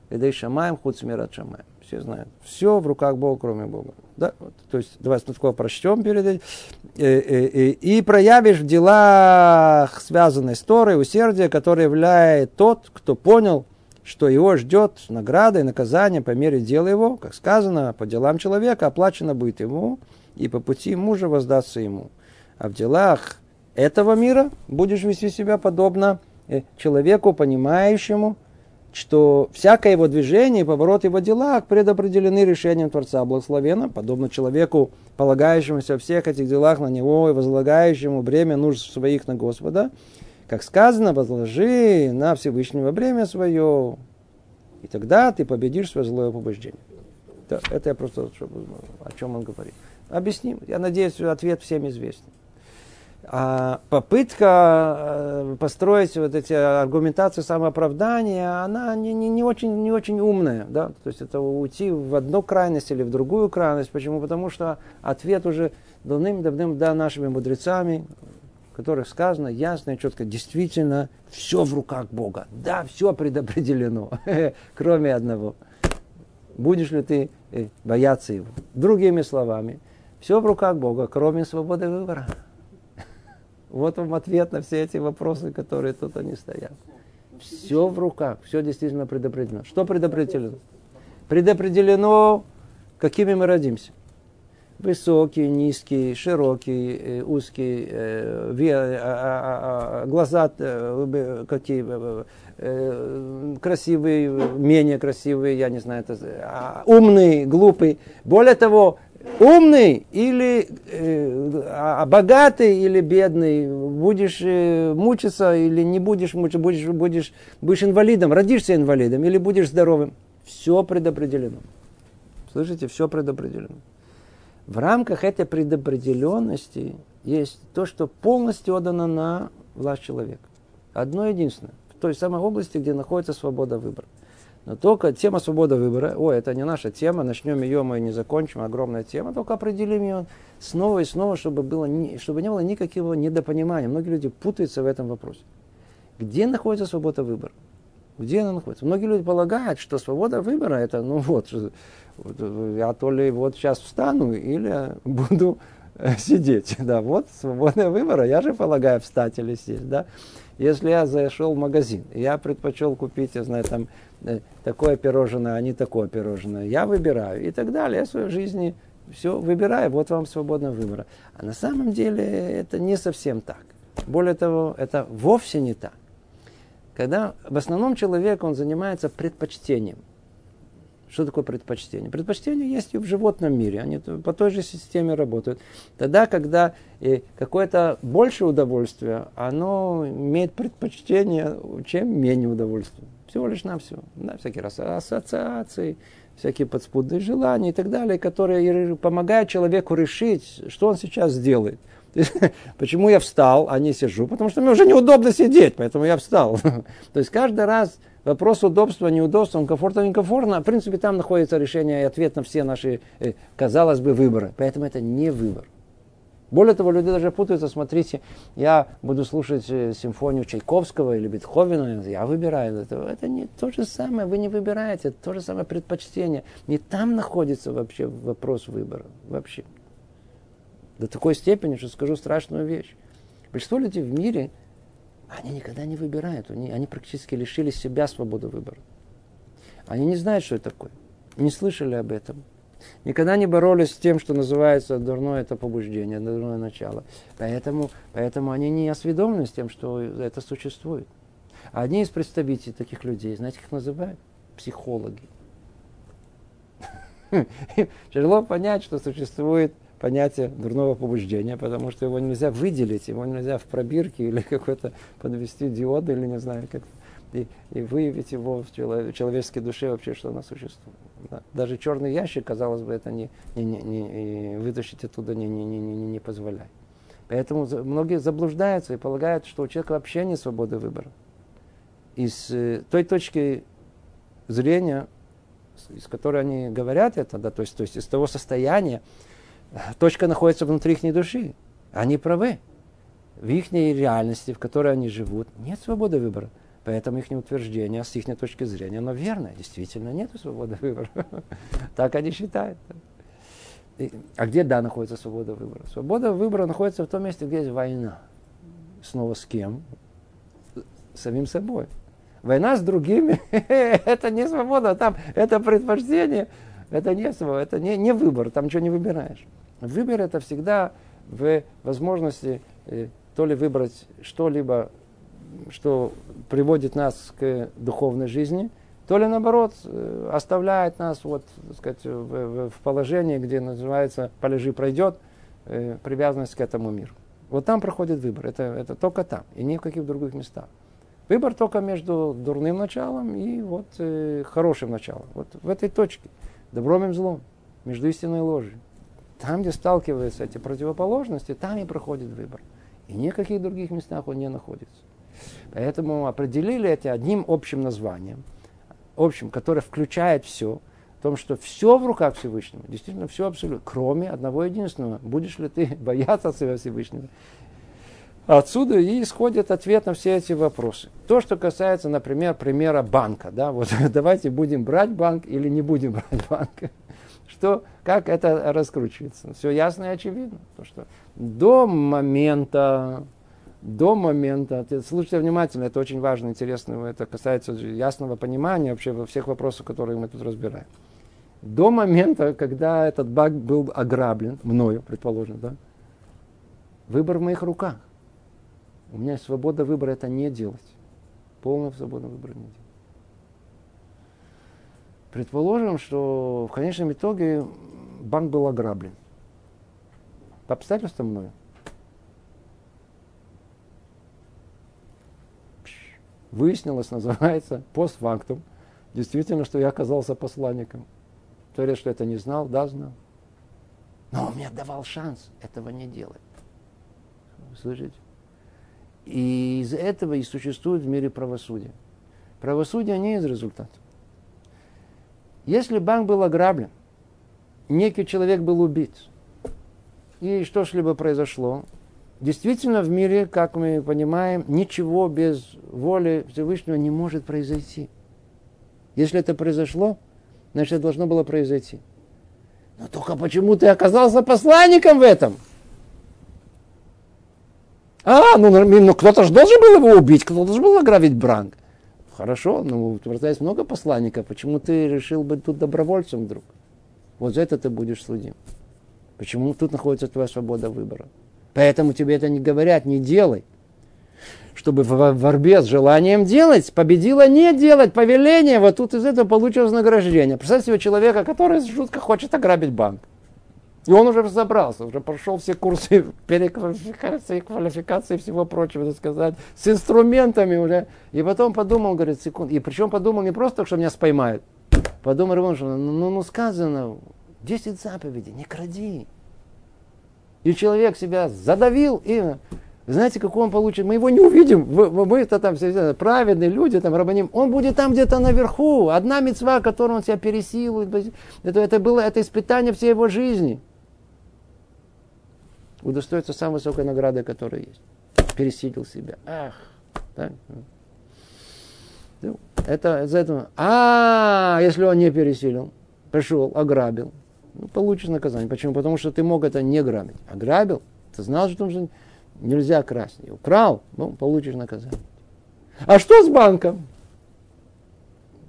Эдей Шамаем, Худ Смират Шамаем. Все знают. Все в руках Бога, кроме Бога. Да? Вот. То есть, давай снова прочтем перед этим. И, и, и, и проявишь в делах связанной с Торой усердие, которое являет тот, кто понял, что его ждет награда и наказание по мере дела его, как сказано, по делам человека оплачено будет ему, и по пути мужа воздастся ему. А в делах этого мира будешь вести себя подобно э, человеку, понимающему, что всякое его движение и поворот его дела предопределены решением Творца Благословена, подобно человеку, полагающемуся во всех этих делах на него и возлагающему бремя нужд своих на Господа, как сказано, возложи на Всевышнего бремя свое, и тогда ты победишь свое злое побуждение. Да, это я просто о чем он говорит. Объясним. Я надеюсь, ответ всем известен. А попытка э, построить вот эти аргументации самооправдания, она не, не, не, очень, не очень умная. Да? То есть это уйти в одну крайность или в другую крайность. Почему? Потому что ответ уже давным-давным да нашими мудрецами, которых сказано ясно и четко, действительно, все в руках Бога. Да, все предопределено, кроме одного. Будешь ли ты э, бояться его? Другими словами, все в руках Бога, кроме свободы выбора. Вот вам ответ на все эти вопросы, которые тут они стоят. Все в руках, все действительно предопределено. Что предопределено? Предопределено, какими мы родимся. Высокий, низкий, широкий, э, узкий, э, а, а, а, глаза э, какие, красивые, менее красивые, я не знаю, это, умный, глупый. Более того, умный или э, а, богатый или бедный, будешь э, мучиться или не будешь мучиться, будешь, будешь, будешь инвалидом, родишься инвалидом или будешь здоровым. Все предопределено. Слышите, все предопределено. В рамках этой предопределенности есть то, что полностью отдано на власть человека. Одно единственное. В той самой области, где находится свобода выбора. Но только тема свобода выбора, ой, это не наша тема, начнем ее, мы не закончим, огромная тема, только определим ее снова и снова, чтобы, было, чтобы не было никакого недопонимания. Многие люди путаются в этом вопросе. Где находится свобода выбора? Где она находится? Многие люди полагают, что свобода выбора это, ну вот, я то ли вот сейчас встану или буду э, сидеть. Да, вот свобода выбора. Я же полагаю встать или сесть. Да? Если я зашел в магазин, я предпочел купить, я знаю, там э, такое пирожное, а не такое пирожное, я выбираю и так далее. Я в своей жизни все выбираю, вот вам свободная выбора. А на самом деле это не совсем так. Более того, это вовсе не так. Когда в основном человек, он занимается предпочтением. Что такое предпочтение? Предпочтение есть и в животном мире. Они по той же системе работают. Тогда, когда э, какое-то большее удовольствие, оно имеет предпочтение, чем менее удовольствия. Всего лишь на все. Да, всякие раз ассоциации, всякие подспудные желания и так далее, которые помогают человеку решить, что он сейчас сделает. Почему я встал, а не сижу? Потому что мне уже неудобно сидеть, поэтому я встал. То есть каждый раз вопрос удобства, неудобства, комфортно, некомфортно, в принципе, там находится решение и ответ на все наши, э, казалось бы, выборы. Поэтому это не выбор. Более того, люди даже путаются, смотрите, я буду слушать э, симфонию Чайковского или Бетховена, я выбираю. Это, это не то же самое, вы не выбираете, это то же самое предпочтение. Не там находится вообще вопрос выбора, вообще до такой степени, что скажу страшную вещь. Большинство людей в мире, они никогда не выбирают, они, практически лишили себя свободы выбора. Они не знают, что это такое, не слышали об этом. Никогда не боролись с тем, что называется дурное это побуждение, дурное начало. Поэтому, поэтому они не осведомлены с тем, что это существует. А одни из представителей таких людей, знаете, как называют? Психологи. Тяжело понять, что существует понятие дурного побуждения, потому что его нельзя выделить, его нельзя в пробирке или какой-то подвести диод или не знаю как и, и выявить его в человеческой душе вообще, что она существует. Да. Даже черный ящик, казалось бы, это не, не, не, не вытащить оттуда не, не, не, не, не позволяет. Поэтому многие заблуждаются и полагают, что у человека вообще нет свободы выбора. Из э, той точки зрения, из которой они говорят это, да, то есть, то есть из того состояния, точка находится внутри их души. Они правы. В их реальности, в которой они живут, нет свободы выбора. Поэтому их утверждение с их точки зрения, оно верно. Действительно, нет свободы выбора. Так они считают. А где, да, находится свобода выбора? Свобода выбора находится в том месте, где есть война. Снова с кем? С самим собой. Война с другими – это не свобода, там это предпочтение, это не свобода, это не, не выбор, там ничего не выбираешь. Выбор это всегда в возможности э, то ли выбрать что-либо, что приводит нас к духовной жизни, то ли наоборот э, оставляет нас вот, так сказать, в, в положении, где называется «полежи пройдет», э, привязанность к этому миру. Вот там проходит выбор, это, это только там, и ни в каких других местах. Выбор только между дурным началом и вот э, хорошим началом. Вот в этой точке, добром и злом, между истиной и ложью. Там, где сталкиваются эти противоположности, там и проходит выбор. И ни в каких других местах он не находится. Поэтому определили это одним общим названием, общим, которое включает все, в том, что все в руках Всевышнего, действительно все абсолютно, кроме одного единственного. Будешь ли ты бояться своего Всевышнего? Отсюда и исходит ответ на все эти вопросы. То, что касается, например, примера банка. Да, вот давайте будем брать банк или не будем брать банк что, как это раскручивается. Все ясно и очевидно. То, что до момента, до момента, слушайте внимательно, это очень важно, интересно, это касается ясного понимания вообще во всех вопросах, которые мы тут разбираем. До момента, когда этот баг был ограблен, мною, предположим, да, выбор в моих руках. У меня свобода выбора это не делать. Полная свобода выбора не делать. Предположим, что в конечном итоге банк был ограблен. По обстоятельствам мною. Выяснилось, называется, постфактум, действительно, что я оказался посланником. Творец, что это не знал, да, знал. Но он мне давал шанс этого не делать. Слышите? И из этого и существует в мире правосудие. Правосудие не из результата. Если банк был ограблен, некий человек был убит, и что либо произошло, действительно в мире, как мы понимаем, ничего без воли Всевышнего не может произойти. Если это произошло, значит, это должно было произойти. Но только почему ты оказался посланником в этом? А, ну, ну кто-то же должен был его убить, кто-то должен был ограбить Бранк. Хорошо, ну, у Творца есть много посланников, почему ты решил быть тут добровольцем вдруг? Вот за это ты будешь судим. Почему тут находится твоя свобода выбора? Поэтому тебе это не говорят, не делай. Чтобы в борьбе с желанием делать, победила не делать повеление, вот тут из этого получил вознаграждение. Представьте себе человека, который жутко хочет ограбить банк. И он уже разобрался, уже прошел все курсы переквалификации, квалификации и всего прочего, так сказать, с инструментами уже. И потом подумал, говорит, секунд. И причем подумал не просто, что меня споймают. Подумал, что ну, ну, ну сказано, 10 заповедей, не кради. И человек себя задавил, и знаете, какой он получит? Мы его не увидим. Мы-то там все праведные люди, там рабаним. Он будет там где-то наверху. Одна мецва, которую он себя пересилует. Это, это было это испытание всей его жизни. Удостоится самой высокой награды, которая есть. Пересилил себя. Ах. Так. Ну, это из этого. А, если он не пересилил, пришел, ограбил, ну, получишь наказание. Почему? Потому что ты мог это не грабить. Ограбил, ты знал, что нельзя красть. Украл, ну, получишь наказание. А что с банком?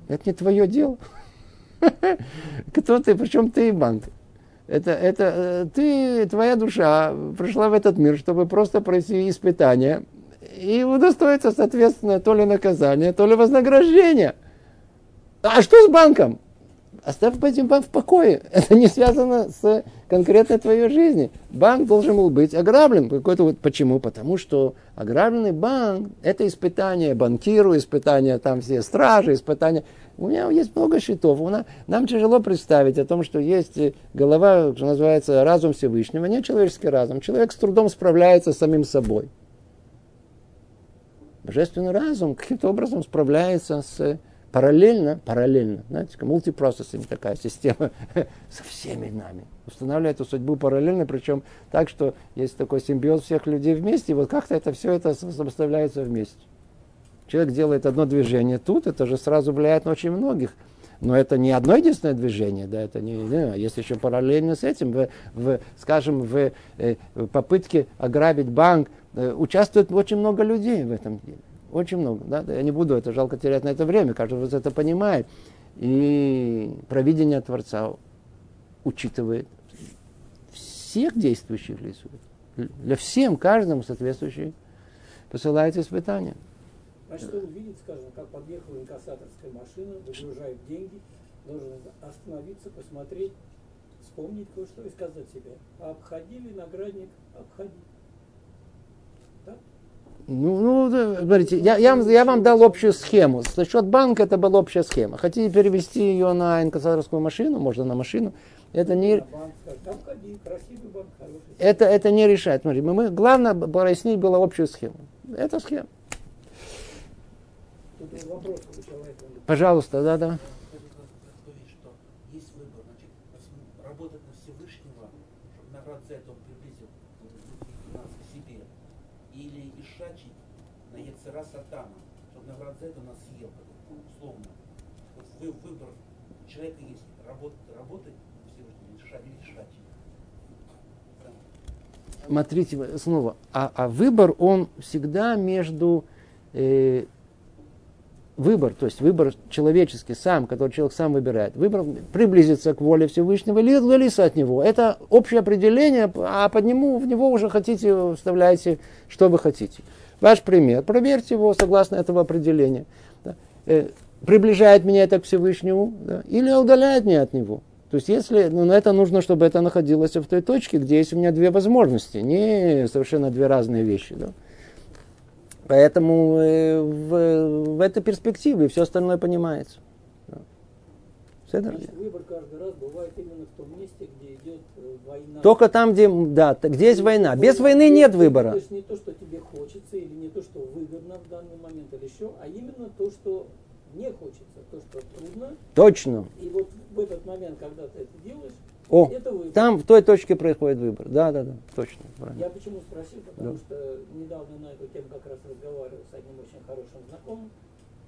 Это не твое дело. Кто ты, причем ты и банк. Это, это э, ты, твоя душа пришла в этот мир, чтобы просто пройти испытание и удостоиться, соответственно, то ли наказания, то ли вознаграждения. А что с банком? Оставь этим банк в покое. Это не связано с конкретной твоей жизнью. Банк должен был быть ограблен. Какой-то вот, почему? Потому что ограбленный банк – это испытание банкиру, испытание там все стражи, испытание. У меня есть много счетов. Нас, нам тяжело представить о том, что есть голова, что называется, разум Всевышнего, не человеческий разум. Человек с трудом справляется с самим собой. Божественный разум каким-то образом справляется с параллельно, параллельно, знаете, мультипроцессинг такая система со всеми нами. Устанавливает эту судьбу параллельно, причем так, что есть такой симбиоз всех людей вместе, и вот как-то это все это сопоставляется вместе. Человек делает одно движение тут, это же сразу влияет на очень многих. Но это не одно единственное движение, да, это не, не есть еще параллельно с этим, в, в, скажем, в, э, в попытке ограбить банк э, участвует очень много людей в этом деле. Очень много. Да? Я не буду, это жалко терять на это время, каждый вот это понимает. И провидение Творца учитывает всех действующих лиц. Для всем, каждому соответствующий посылает испытания. Значит, он видит, скажем, как подъехала инкассаторская машина, выгружает деньги, должен остановиться, посмотреть, вспомнить кое-что и сказать себе, обходили наградник, обходили. Ну, ну смотрите, я, я, я вам дал общую схему. За счет банка это была общая схема. Хотите перевести ее на инкассаторскую машину, можно на машину. Это не, это, это не решает. Смотри, мы, мы, главное прояснить было общую схему. Это схема. Пожалуйста, да, да. человека есть работать, работать Всевышний, решать, решать. Смотрите, снова, а, а выбор, он всегда между э, выбор, то есть выбор человеческий сам, который человек сам выбирает, выбор приблизиться к воле Всевышнего или удалиться от него. Это общее определение, а под нему, в него уже хотите, вставляете, что вы хотите. Ваш пример, проверьте его согласно этого определения. Э, приближает меня это к Всевышнему, да, или удаляет меня от него. То есть, если, ну, на это нужно, чтобы это находилось в той точке, где есть у меня две возможности, не совершенно две разные вещи. Да? Поэтому э, в, в этой перспективе все остальное понимается. Выбор каждый раз бывает именно в том месте, где идет э, война. Только там, где, да, где есть война. Без войны нет выбора. То есть не то, что тебе хочется, или не то, что выгодно в данный момент, или еще, а именно то, что не хочется, то, что трудно. Точно. И вот в этот момент, когда ты о, там в той точке происходит выбор. Да, да, да, точно. Правильно. Я почему спросил, потому да. что недавно на эту тему как раз разговаривал с одним очень хорошим знакомым.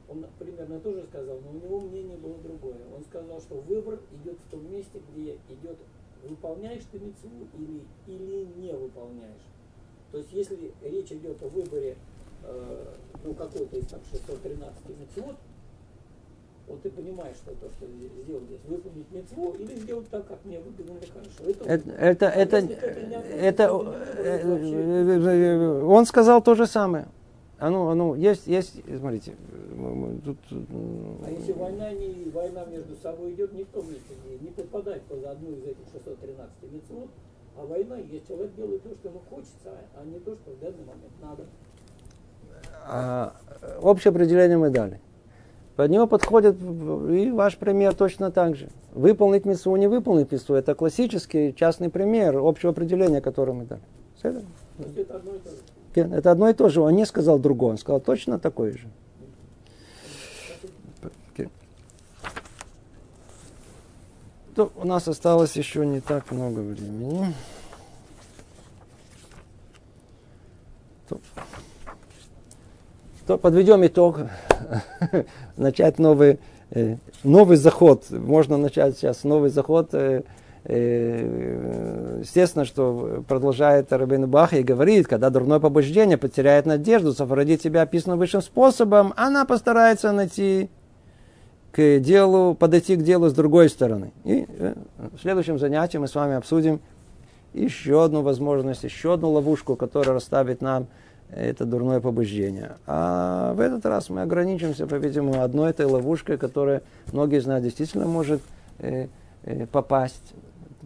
Он примерно тоже сказал, но у него мнение было другое. Он сказал, что выбор идет в том месте, где идет, выполняешь ты мецву или, или не выполняешь. То есть, если речь идет о выборе э, ну, какой-то из там 613 мецвод, вот ты понимаешь, что то, что сделал здесь, выполнить мецву или сделать так, как мне выгодно или хорошо. Это, это, это, это, это, он сказал то же самое. А ну, а ну, есть, есть, смотрите, тут... А если война, не, война между собой идет, месте, не, не попадать под одну из этих 613 мецвод, а война, есть человек делает то, что ему хочется, а не то, что в данный момент надо. А, общее определение мы дали. Под него подходит и ваш пример точно так же. Выполнить миссу, не выполнить миссу. Это классический частный пример общего определения, которое мы дали. Это одно и то же. Это одно и то же. Он не сказал другое, он сказал точно такое же. То у нас осталось еще не так много времени. То то подведем итог, начать новый, э, новый заход. Можно начать сейчас новый заход. Э, э, естественно, что продолжает Рабин Бах и говорит, когда дурное побуждение потеряет надежду совратить себя описанным высшим способом, она постарается найти к делу, подойти к делу с другой стороны. И в следующем занятии мы с вами обсудим еще одну возможность, еще одну ловушку, которая расставит нам это дурное побуждение. А в этот раз мы ограничимся, по-видимому, одной этой ловушкой, которая многие из нас действительно может э, э, попасть.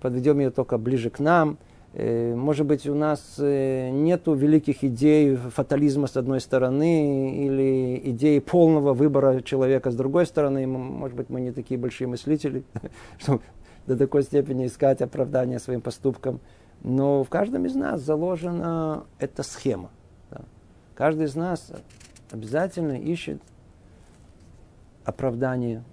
Подведем ее только ближе к нам. Э, может быть, у нас э, нет великих идей фатализма с одной стороны или идеи полного выбора человека с другой стороны. Может быть, мы не такие большие мыслители, чтобы до такой степени искать оправдание своим поступкам. Но в каждом из нас заложена эта схема. Каждый из нас обязательно ищет оправдание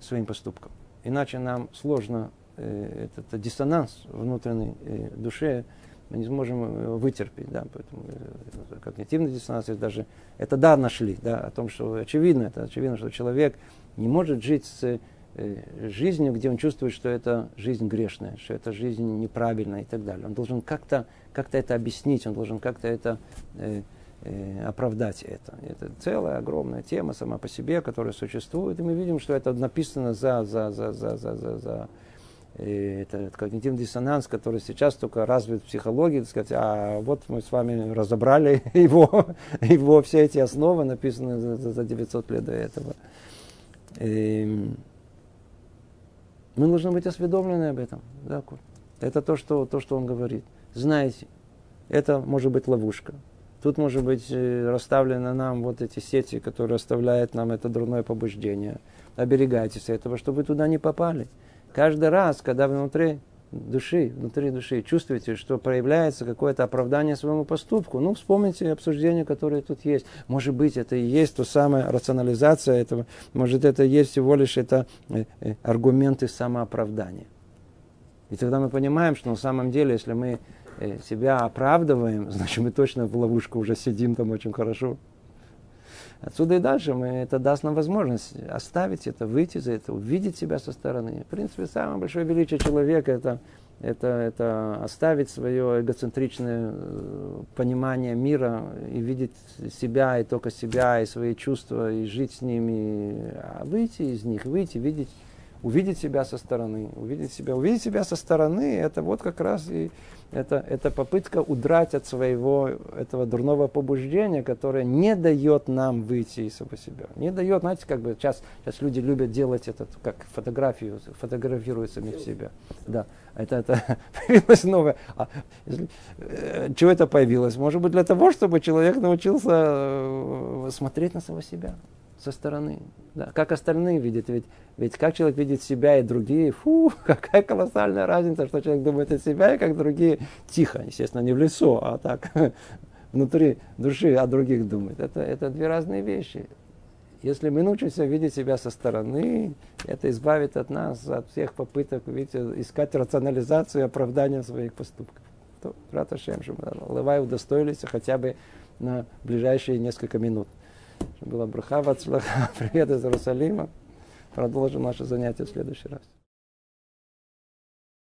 своим поступкам. Иначе нам сложно э, этот, диссонанс внутренней э, душе мы не сможем вытерпеть, да, поэтому э, когнитивный диссонанс, даже это да нашли, да, о том, что очевидно, это очевидно, что человек не может жить с э, жизнью, где он чувствует, что это жизнь грешная, что это жизнь неправильная и так далее. Он должен как-то как это объяснить, он должен как-то это э, э, оправдать это. Это целая огромная тема сама по себе, которая существует, и мы видим, что это написано за, за, за, за, за, за, за э, это, когнитивный диссонанс, который сейчас только развит в психологии, сказать, а вот мы с вами разобрали его, его все эти основы, написаны за, за 900 лет до этого. И эм, мы должны быть осведомлены об этом. Да, это то что, то, что он говорит. Знаете, это может быть ловушка. Тут, может быть, э, расставлены нам вот эти сети, которые оставляют нам это дурное побуждение. Оберегайтесь этого, чтобы вы туда не попали. Каждый раз, когда внутри души, внутри души чувствуете, что проявляется какое-то оправдание своему поступку, ну, вспомните обсуждения, которые тут есть. Может быть, это и есть то самая рационализация этого, может, это и есть всего лишь это э, э, аргументы самооправдания. И тогда мы понимаем, что на самом деле, если мы себя оправдываем, значит, мы точно в ловушку уже сидим там очень хорошо. Отсюда и дальше мы, это даст нам возможность оставить это, выйти за это, увидеть себя со стороны. В принципе, самое большое величие человека это, это, это оставить свое эгоцентричное э, понимание мира и видеть себя и только себя, и свои чувства, и жить с ними, а выйти из них, выйти, видеть увидеть себя со стороны, увидеть себя, увидеть себя со стороны, это вот как раз и это, это попытка удрать от своего этого дурного побуждения, которое не дает нам выйти из самого себя. Не дает, знаете, как бы сейчас, сейчас люди любят делать это, как фотографию, фотографируют в себя. Да, это, это появилось новое. А, если, э, чего это появилось? Может быть, для того, чтобы человек научился э, смотреть на самого себя со стороны. Да, как остальные видят. Ведь, ведь как человек видит себя и другие, фу, какая колоссальная разница, что человек думает о себя и как другие тихо, естественно, не в лицо, а так внутри души о других думает. Это, это две разные вещи. Если мы научимся видеть себя со стороны, это избавит от нас, от всех попыток видите, искать рационализацию и оправдание своих поступков. То, Раташем, чтобы Лывай удостоились хотя бы на ближайшие несколько минут. Была браха, привет из Иерусалима. Продолжим наше занятие в следующий раз.